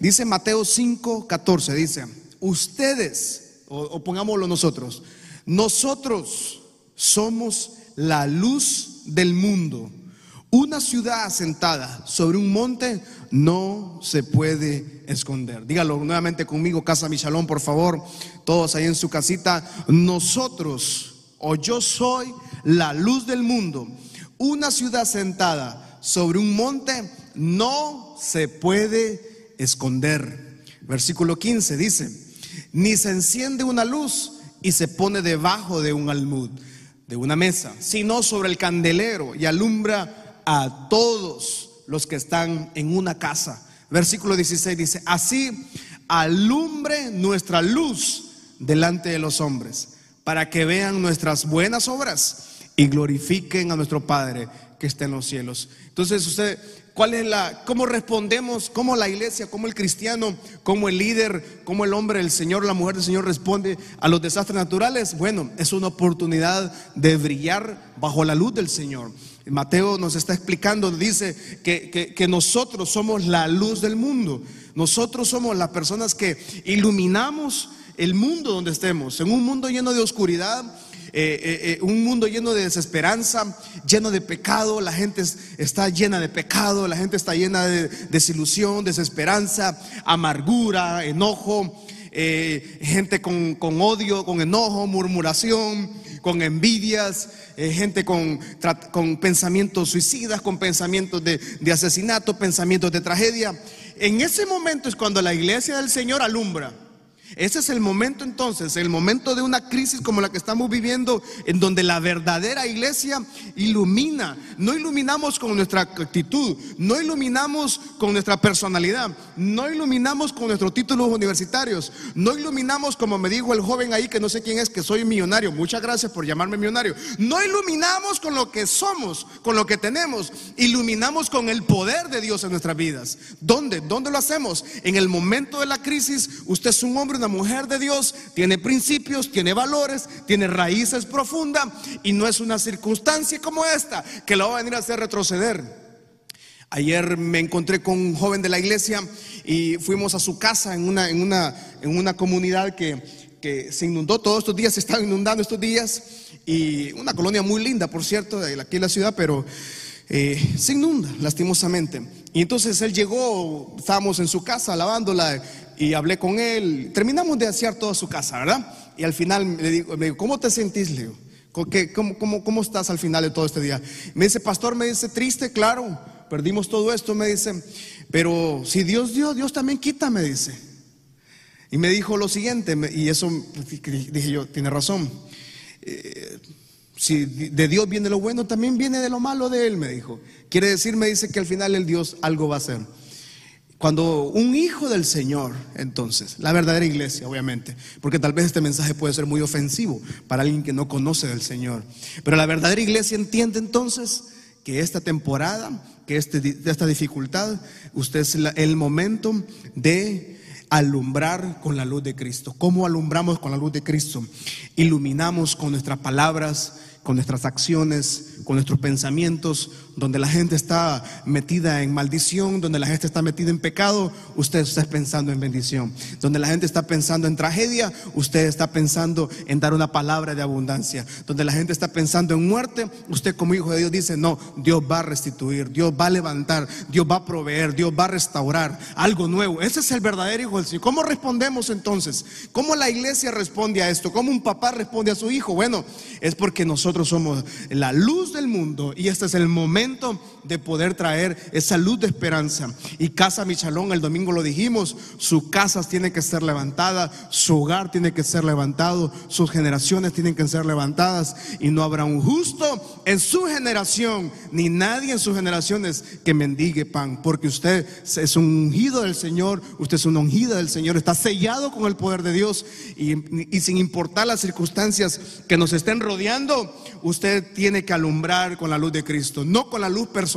Dice Mateo 5, 14, dice, ustedes, o, pongámoslo nosotros, nosotros somos la luz del mundo. Una ciudad asentada sobre un monte no se puede esconder. Dígalo nuevamente conmigo, Casa Michalón, por favor. Todos ahí en su casita. Nosotros, o yo soy la luz del mundo. Una ciudad asentada sobre un monte no se puede esconder. Versículo 15 dice, ni se enciende una luz y se pone debajo de un almud, de una mesa, sino sobre el candelero y alumbra a todos los que están en una casa. Versículo 16 dice, así alumbre nuestra luz delante de los hombres, para que vean nuestras buenas obras y glorifiquen a nuestro Padre que está en los cielos. Entonces, usted, ¿cuál es la, cómo respondemos, cómo la iglesia, cómo el cristiano, cómo el líder, cómo el hombre, el Señor, la mujer del Señor responde a los desastres naturales? Bueno, es una oportunidad de brillar bajo la luz del Señor. Mateo nos está explicando, dice que, que, nosotros somos la luz del mundo. Nosotros somos las personas que iluminamos el mundo donde estemos. En un mundo lleno de oscuridad, eh, eh, eh, un mundo lleno de desesperanza, lleno de pecado, la gente está llena de pecado, la gente está llena de desilusión, desesperanza, amargura, enojo, gente con, con odio, con enojo, murmuración con envidias, gente con, con, pensamientos suicidas, con pensamientos de, de asesinato, pensamientos de tragedia. En ese momento es cuando la iglesia del Señor alumbra. Ese es el momento entonces, el momento de una crisis como la que estamos viviendo, en donde la verdadera iglesia ilumina. No iluminamos con nuestra actitud, no iluminamos con nuestra personalidad, no iluminamos con nuestros títulos universitarios, no iluminamos como me dijo el joven ahí que no sé quién es, que soy millonario. Muchas gracias por llamarme millonario. No iluminamos con lo que somos, con lo que tenemos, iluminamos con el poder de Dios en nuestras vidas. ¿Dónde? ¿Dónde lo hacemos? En el momento de la crisis, usted es un hombre una mujer de Dios, tiene principios, tiene valores, tiene raíces profundas y no es una circunstancia como esta que la va a venir a hacer retroceder. Ayer me encontré con un joven de la iglesia y fuimos a su casa en una, en una, en una comunidad que, que se inundó todos estos días, se estaba inundando estos días y una colonia muy linda, por cierto, aquí en la ciudad, pero eh, se inunda lastimosamente. Y entonces él llegó, estábamos en su casa lavándola y hablé con él. Terminamos de hacer toda su casa, ¿verdad? Y al final le digo, me digo ¿cómo te sentís, Leo? ¿Cómo, cómo, cómo estás al final de todo este día? Me dice, pastor, me dice, triste, claro, perdimos todo esto, me dice, pero si Dios dio, Dios también quita, me dice. Y me dijo lo siguiente, y eso dije yo, tiene razón. Eh, si de Dios viene lo bueno, también viene de lo malo de Él, me dijo. Quiere decir, me dice que al final el Dios algo va a hacer. Cuando un hijo del Señor, entonces, la verdadera iglesia, obviamente, porque tal vez este mensaje puede ser muy ofensivo para alguien que no conoce del Señor, pero la verdadera iglesia entiende entonces que esta temporada, que este, esta dificultad, usted es el momento de alumbrar con la luz de Cristo. ¿Cómo alumbramos con la luz de Cristo? Iluminamos con nuestras palabras, con nuestras acciones, con nuestros pensamientos, donde la gente está metida en maldición, donde la gente está metida en pecado, usted está pensando en bendición. Donde la gente está pensando en tragedia, usted está pensando en dar una palabra de abundancia. Donde la gente está pensando en muerte, usted como hijo de Dios dice, no, Dios va a restituir, Dios va a levantar, Dios va a proveer, Dios va a restaurar algo nuevo. Ese es el verdadero hijo del Señor. ¿Cómo respondemos entonces? ¿Cómo la iglesia responde a esto? ¿Cómo un papá responde a su hijo? Bueno, es porque nosotros somos la luz del mundo y este es el momento momento de poder traer esa luz de esperanza. Y Casa Michalón, el domingo lo dijimos, sus casas tienen que ser levantadas, su hogar tiene que ser levantado, sus generaciones tienen que ser levantadas y no habrá un justo en su generación, ni nadie en sus generaciones que mendigue pan, porque usted es un ungido del Señor, usted es una ungida del Señor, está sellado con el poder de Dios y, y sin importar las circunstancias que nos estén rodeando, usted tiene que alumbrar con la luz de Cristo, no con la luz personal,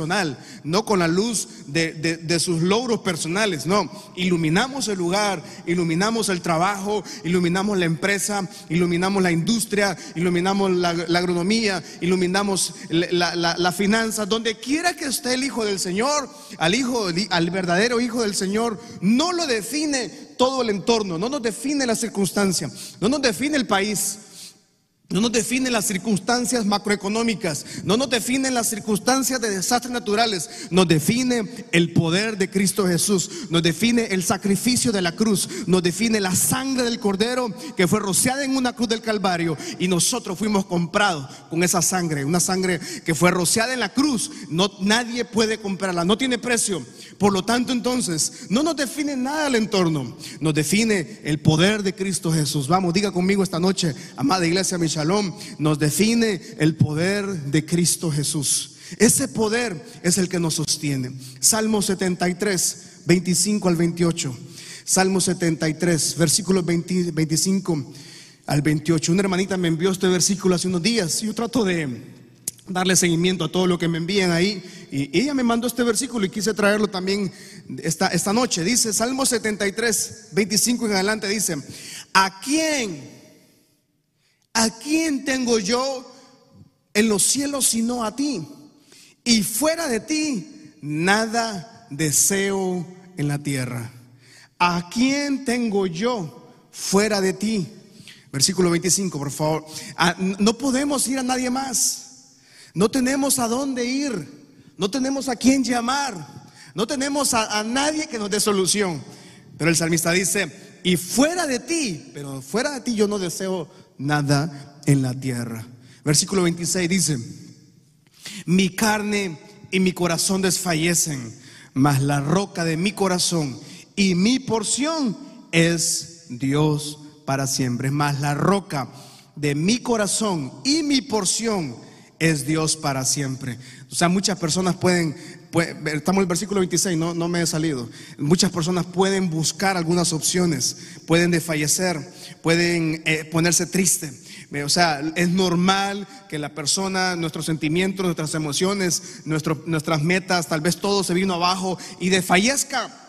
no con la luz de, de, sus logros personales, no. Iluminamos el lugar, iluminamos el trabajo, iluminamos la empresa, iluminamos la industria, iluminamos la, agronomía, iluminamos la, la, finanza. Donde quiera que esté el Hijo del Señor, al Hijo, al verdadero Hijo del Señor, no lo define todo el entorno, no nos define la circunstancia, no nos define el país. No nos definen las circunstancias macroeconómicas, no nos definen las circunstancias de desastres naturales, nos define el poder de Cristo Jesús, nos define el sacrificio de la cruz, nos define la sangre del cordero que fue rociada en una cruz del Calvario y nosotros fuimos comprados con esa sangre, una sangre que fue rociada en la cruz, no nadie puede comprarla, no tiene precio. Por lo tanto, entonces, no nos define nada el entorno, nos define el poder de Cristo Jesús. Vamos, diga conmigo esta noche, amada iglesia, mi nos define el poder de Cristo Jesús. Ese poder es el que nos sostiene. Salmo 73, 25 al 28. Salmo 73, versículos 25 al 28. Una hermanita me envió este versículo hace unos días yo trato de darle seguimiento a todo lo que me envían ahí. Y ella me mandó este versículo y quise traerlo también esta, esta noche. Dice, Salmo 73, 25 en adelante, dice, ¿a quién? ¿A quién tengo yo en los cielos sino a ti? Y fuera de ti, nada deseo en la tierra. ¿A quién tengo yo fuera de ti? Versículo 25, por favor. Ah, no podemos ir a nadie más. No tenemos a dónde ir, no tenemos a quién llamar, no tenemos a, nadie que nos dé solución. Pero el salmista dice, y fuera de ti, pero fuera de ti yo no deseo nada en la tierra. Versículo 26 dice, mi carne y mi corazón desfallecen, mas la roca de mi corazón y mi porción es Dios para siempre. Mas la roca de mi corazón y mi porción es Dios para siempre. O sea, muchas personas pueden, estamos en el versículo 26, no, no me he salido. Muchas personas pueden buscar algunas opciones, pueden desfallecer, pueden eh, ponerse triste. O sea, es normal que la persona, nuestros sentimientos, nuestras emociones, nuestras metas, tal vez todo se vino abajo y desfallezca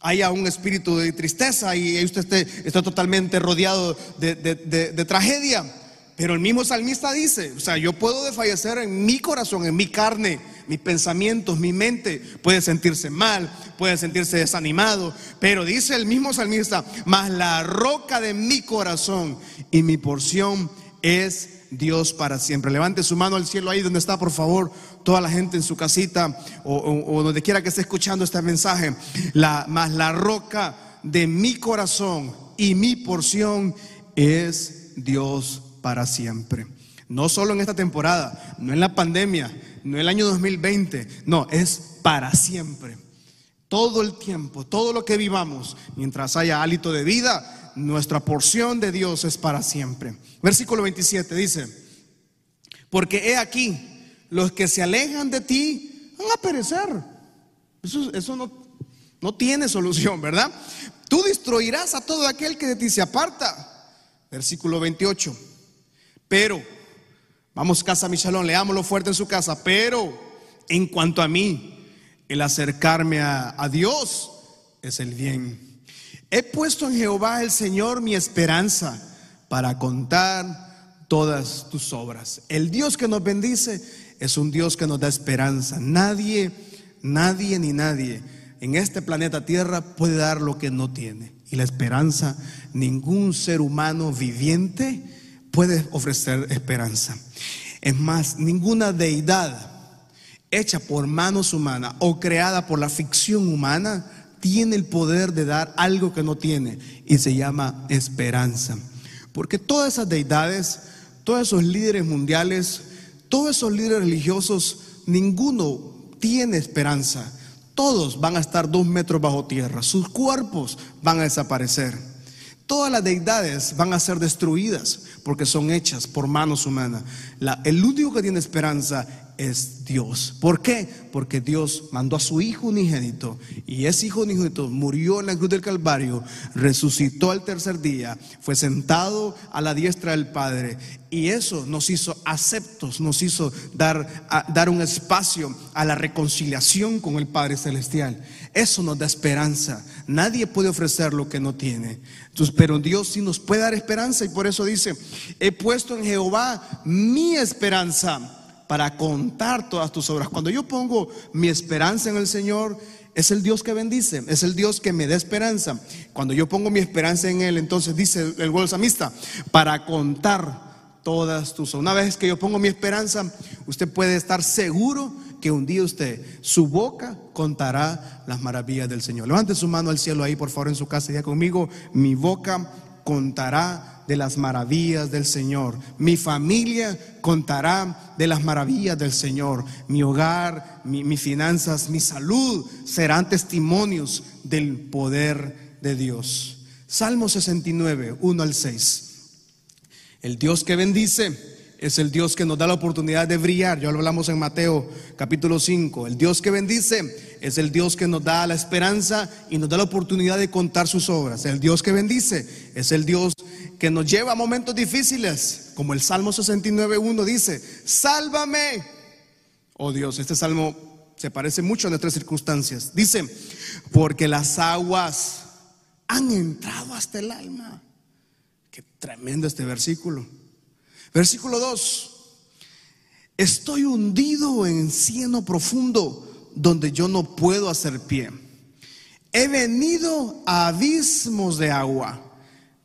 haya un espíritu de tristeza y usted está totalmente rodeado de tragedia. Pero el mismo salmista dice, o sea, yo puedo desfallecer en mi corazón, en mi carne, mis pensamientos, mi mente puede sentirse mal, puede sentirse desanimado, pero dice el mismo salmista, mas la roca de mi corazón y mi porción es Dios para siempre. Levante su mano al cielo ahí donde está, por favor, toda la gente en su casita o, donde quiera que esté escuchando este mensaje. La, la roca de mi corazón y mi porción es Dios para siempre. No solo en esta temporada, no en la pandemia, no en el año 2020, no, es para siempre. Todo el tiempo, todo lo que vivamos, mientras haya hálito de vida, nuestra porción de Dios es para siempre. Versículo 27 dice, porque he aquí, los que se alejan de ti van a perecer. Eso, eso no, no tiene solución, ¿verdad? Tú destruirás a todo aquel que de ti se aparta. Versículo 28. Pero, vamos casa mi salón, leámoslo fuerte en su casa, pero en cuanto a mí, el acercarme a, a Dios es el bien. He puesto en Jehová el Señor mi esperanza para contar todas tus obras. El Dios que nos bendice es un Dios que nos da esperanza. Nadie, nadie ni nadie en este planeta Tierra puede dar lo que no tiene. Y la esperanza, ningún ser humano viviente puede ofrecer esperanza. Es más, ninguna deidad hecha por manos humanas o creada por la ficción humana tiene el poder de dar algo que no tiene y se llama esperanza. Porque todas esas deidades, todos esos líderes mundiales, todos esos líderes religiosos, ninguno tiene esperanza. Todos van a estar dos metros bajo tierra, sus cuerpos van a desaparecer. Todas las deidades van a ser destruidas porque son hechas por manos humanas. el único que tiene esperanza es Dios. ¿Por qué? Porque Dios mandó a su Hijo unigénito y ese Hijo unigénito murió en la cruz del Calvario, resucitó al tercer día, fue sentado a la diestra del Padre y eso nos hizo aceptos, nos hizo dar, dar un espacio a la reconciliación con el Padre Celestial. Eso nos da esperanza. Nadie puede ofrecer lo que no tiene. Entonces, pero Dios sí nos puede dar esperanza y por eso dice, he puesto en Jehová mi esperanza para contar todas tus obras. Cuando yo pongo mi esperanza en el Señor, es el Dios que bendice, es el Dios que me da esperanza. Cuando yo pongo mi esperanza en Él, entonces dice el buen samista, para contar todas tus obras. Una vez que yo pongo mi esperanza, usted puede estar seguro que un día usted, su boca contará las maravillas del Señor. Levante su mano al cielo ahí, por favor, en su casa, ya conmigo, mi boca contará de las maravillas del Señor. Mi familia contará de las maravillas del Señor. Mi hogar, mis finanzas, mi salud serán testimonios del poder de Dios. Salmo 69, 1 al 6. El Dios que bendice es el Dios que nos da la oportunidad de brillar. Ya lo hablamos en Mateo capítulo 5. El Dios que bendice es el Dios que nos da la esperanza y nos da la oportunidad de contar sus obras. El Dios que bendice es el Dios que nos lleva a momentos difíciles, como el Salmo 69.1 dice, sálvame. Oh Dios, este salmo se parece mucho a nuestras circunstancias. Dice, porque las aguas han entrado hasta el alma. Qué tremendo este versículo. Versículo 2. Estoy hundido en cieno profundo donde yo no puedo hacer pie. He venido a abismos de agua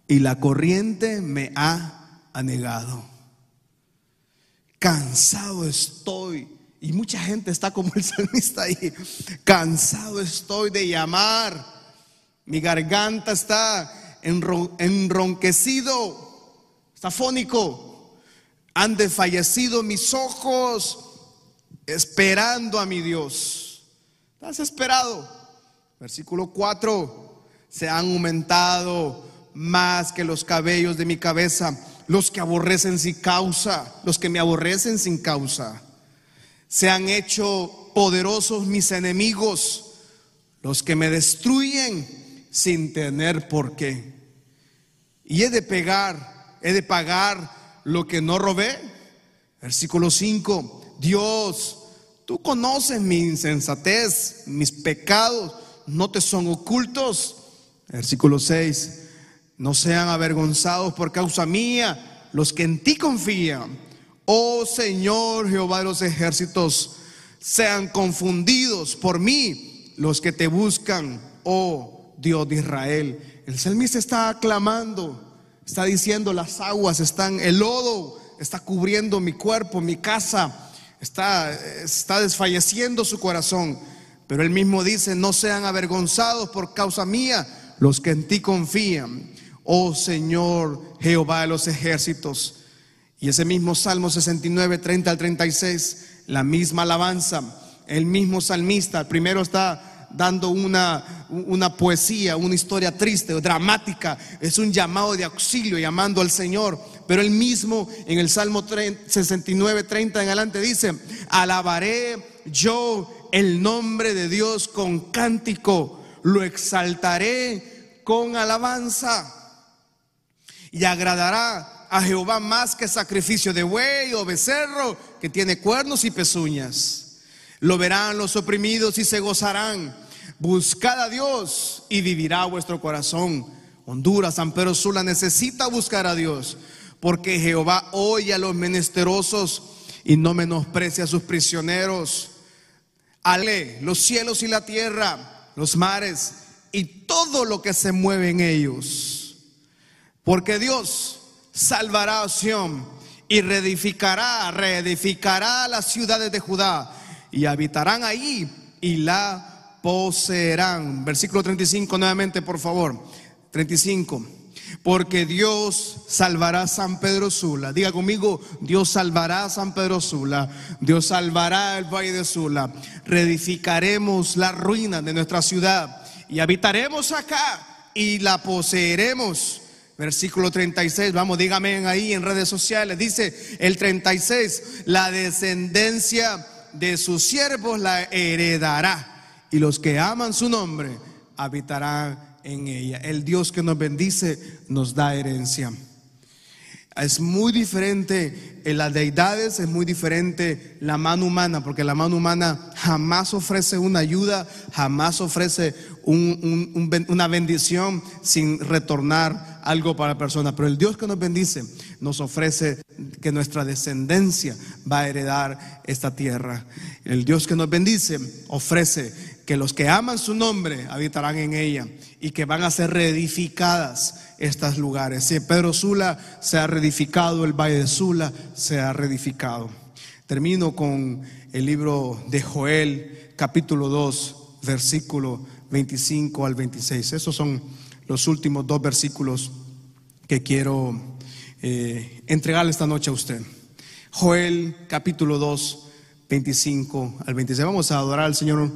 y la corriente me ha anegado. Cansado estoy. Y mucha gente está como el salmista ahí. Cansado estoy de llamar. Mi garganta está enronquecido. Está fónico. Han desfallecido mis ojos esperando a mi Dios. ¿Estás esperado? Versículo 4. Se han aumentado más que los cabellos de mi cabeza, los que aborrecen sin causa, los que me aborrecen sin causa. Se han hecho poderosos mis enemigos, los que me destruyen sin tener por qué. Y he de pegar, he de pagar lo que no robé. Versículo 5, Dios, tú conoces mi insensatez, mis pecados no te son ocultos. Versículo 6, no sean avergonzados por causa mía los que en ti confían. Oh Señor Jehová de los ejércitos, sean confundidos por mí los que te buscan, oh Dios de Israel. El salmista está aclamando, está diciendo las aguas están, el lodo está cubriendo mi cuerpo, mi casa, está, está desfalleciendo su corazón. Pero él mismo dice, no sean avergonzados por causa mía los que en ti confían oh Señor Jehová de los ejércitos. Y ese mismo Salmo 69, 30 al 36, la misma alabanza, el mismo salmista, primero está dando una, una poesía, una historia triste o dramática, es un llamado de auxilio, llamando al Señor. Pero él mismo en el Salmo 69, 30 en adelante dice, alabaré yo el nombre de Dios con cántico, lo exaltaré con alabanza y agradará a Jehová más que sacrificio de buey o becerro que tiene cuernos y pezuñas. Lo verán los oprimidos y se gozarán. Buscad a Dios y vivirá vuestro corazón. Honduras, San Pedro Sula necesita buscar a Dios porque Jehová oye a los menesterosos y no menosprecia a sus prisioneros. Ale los cielos y la tierra, los mares y todo lo que se mueve en ellos porque Dios salvará a Sión y reedificará, reedificará las ciudades de Judá y habitarán ahí y la poseerán. Versículo 35 nuevamente, por favor. 35. Porque Dios salvará a San Pedro Sula. Diga conmigo, Dios salvará a San Pedro Sula. Dios salvará el valle de Sula. Reedificaremos la ruina de nuestra ciudad y habitaremos acá y la poseeremos Versículo 36, vamos, dígame ahí en redes sociales. Dice el 36, la descendencia de sus siervos la heredará y los que aman su nombre habitarán en ella. El Dios que nos bendice nos da herencia. Es muy diferente en las deidades, es muy diferente la mano humana, porque la mano humana jamás ofrece una ayuda, jamás ofrece una bendición sin retornar algo para la persona. Pero el Dios que nos bendice nos ofrece que nuestra descendencia va a heredar esta tierra. El Dios que nos bendice ofrece que los que aman su nombre habitarán en ella y que van a ser reedificadas estos lugares. Si Pedro Sula se ha reedificado, el Valle de Sula se ha reedificado. Termino con el libro de Joel, capítulo 2, versículo 25 al 26. Esos son los últimos dos versículos que quiero eh, entregarle esta noche a usted. Joel, capítulo 2, 25 al 26. Vamos a adorar al Señor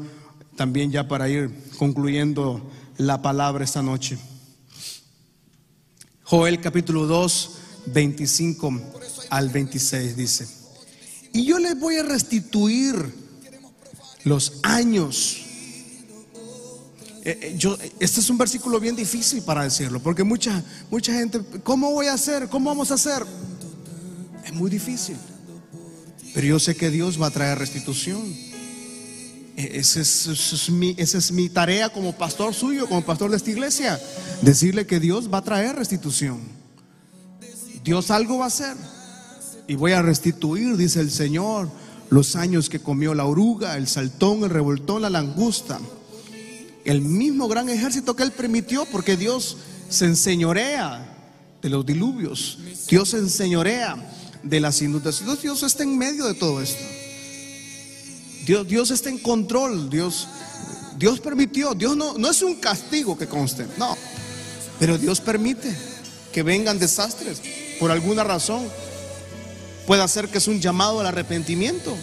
también ya para ir concluyendo la palabra esta noche. Joel capítulo 2, 25 al 26 dice, y yo les voy a restituir los años. Eh, eh, yo, este es un versículo bien difícil para decirlo, porque mucha, mucha gente, ¿cómo voy a hacer? ¿Cómo vamos a hacer? Es muy difícil. Pero yo sé que Dios va a traer restitución. Esa es, mi, es mi tarea como pastor suyo, como pastor de esta iglesia. Decirle que Dios va a traer restitución. Dios algo va a hacer. Y voy a restituir, dice el Señor, los años que comió la oruga, el saltón, el revoltón, la langusta. El mismo gran ejército que Él permitió, porque Dios se enseñorea de los diluvios. Dios se enseñorea de las inundaciones. Dios está en medio de todo esto. Dios, está en control, Dios, Dios permitió, Dios no, no es un castigo que conste, no, pero Dios permite que vengan desastres por alguna razón. Puede ser que es un llamado al arrepentimiento.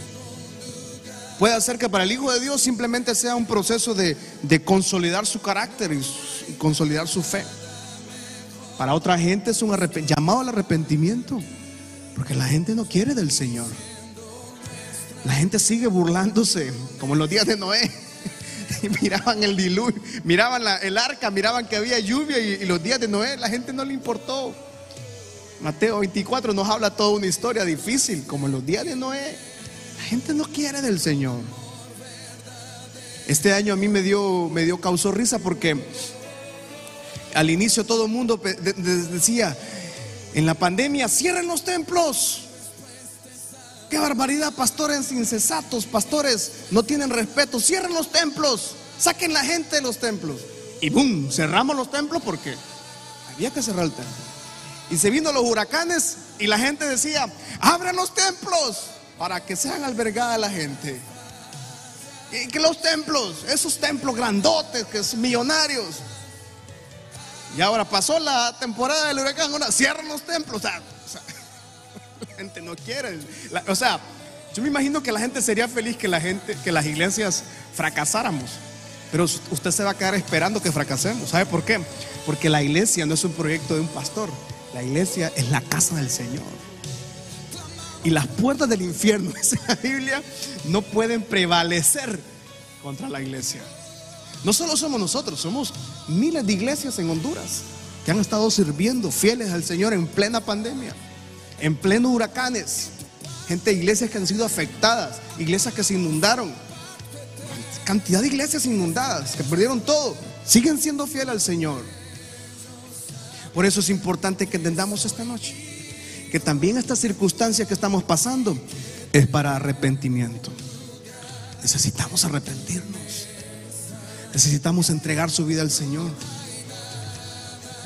Puede ser que para el Hijo de Dios simplemente sea un proceso de, consolidar su carácter y, consolidar su fe. Para otra gente es un llamado al arrepentimiento, porque la gente no quiere del Señor. La gente sigue burlándose, como en los días de Noé. Miraban el diluvio, miraban el arca, miraban que había lluvia y, los días de Noé la gente no le importó. Mateo 24 nos habla toda una historia difícil, como en los días de Noé. La gente no quiere del Señor. Este año a mí me dio, me dio causó risa porque al inicio todo el mundo decía, en la pandemia cierren los templos. Qué barbaridad, pastores incesatos, pastores no tienen respeto. Cierren los templos, saquen la gente de los templos. Y boom, cerramos los templos porque había que cerrar el templo. Y se vino los huracanes y la gente decía, abran los templos para que sean albergada la gente. Y que los templos, esos templos grandotes, que son millonarios. Y ahora pasó la temporada del huracán, ahora cierran los templos. La gente no quiere. o sea, yo me imagino que la gente sería feliz que la gente, que las iglesias fracasáramos. Pero usted se va a quedar esperando que fracasemos. ¿Sabe por qué? Porque la iglesia no es un proyecto de un pastor. La iglesia es la casa del Señor. Y las puertas del infierno, dice la Biblia, no pueden prevalecer contra la iglesia. No solo somos nosotros, somos miles de iglesias en Honduras que han estado sirviendo fieles al Señor en plena pandemia en pleno huracanes, gente de iglesias que han sido afectadas, iglesias que se inundaron, cantidad de iglesias inundadas, que perdieron todo, siguen siendo fieles al Señor. Por eso es importante que entendamos esta noche que también esta circunstancia que estamos pasando es para arrepentimiento. Necesitamos arrepentirnos. Necesitamos entregar su vida al Señor.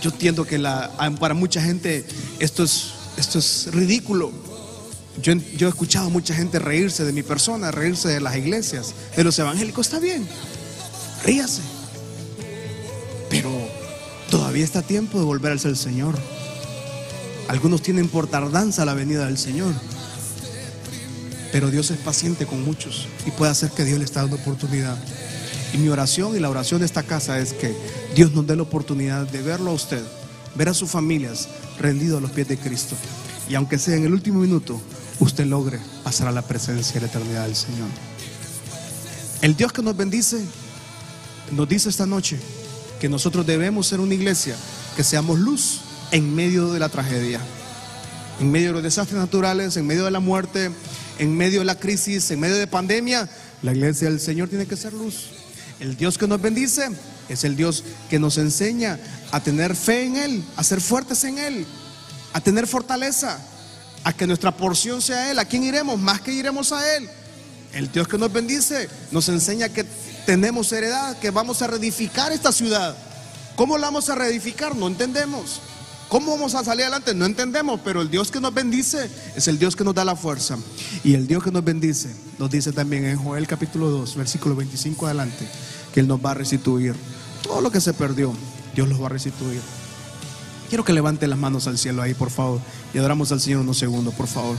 Yo entiendo que la, para mucha gente esto es esto es ridículo. Yo, he escuchado a mucha gente reírse de mi persona, reírse de las iglesias, de los evangélicos. Está bien, ríase. Pero todavía está tiempo de volver al Señor. Algunos tienen por tardanza la venida del Señor. Pero Dios es paciente con muchos y puede hacer que Dios le está dando oportunidad. Y mi oración y la oración de esta casa es que Dios nos dé la oportunidad de verlo a usted ver a sus familias rendidos a los pies de Cristo. Y aunque sea en el último minuto, usted logre pasar a la presencia de la eternidad del Señor. El Dios que nos bendice nos dice esta noche que nosotros debemos ser una iglesia, que seamos luz en medio de la tragedia, en medio de los desastres naturales, en medio de la muerte, en medio de la crisis, en medio de pandemia. La iglesia del Señor tiene que ser luz. El Dios que nos bendice es el Dios que nos enseña a tener fe en Él, a ser fuertes en Él, a tener fortaleza, a que nuestra porción sea Él. ¿A quién iremos? Más que iremos a Él. El Dios que nos bendice nos enseña que tenemos heredad, que vamos a reedificar esta ciudad. ¿Cómo la vamos a reedificar? No entendemos. ¿Cómo vamos a salir adelante? No entendemos, pero el Dios que nos bendice es el Dios que nos da la fuerza. Y el Dios que nos bendice nos dice también en Joel capítulo 2, versículo 25 adelante, que Él nos va a restituir. Todo lo que se perdió, Dios los va a restituir. Quiero que levante las manos al cielo ahí, por favor, y adoramos al Señor unos segundos, por favor.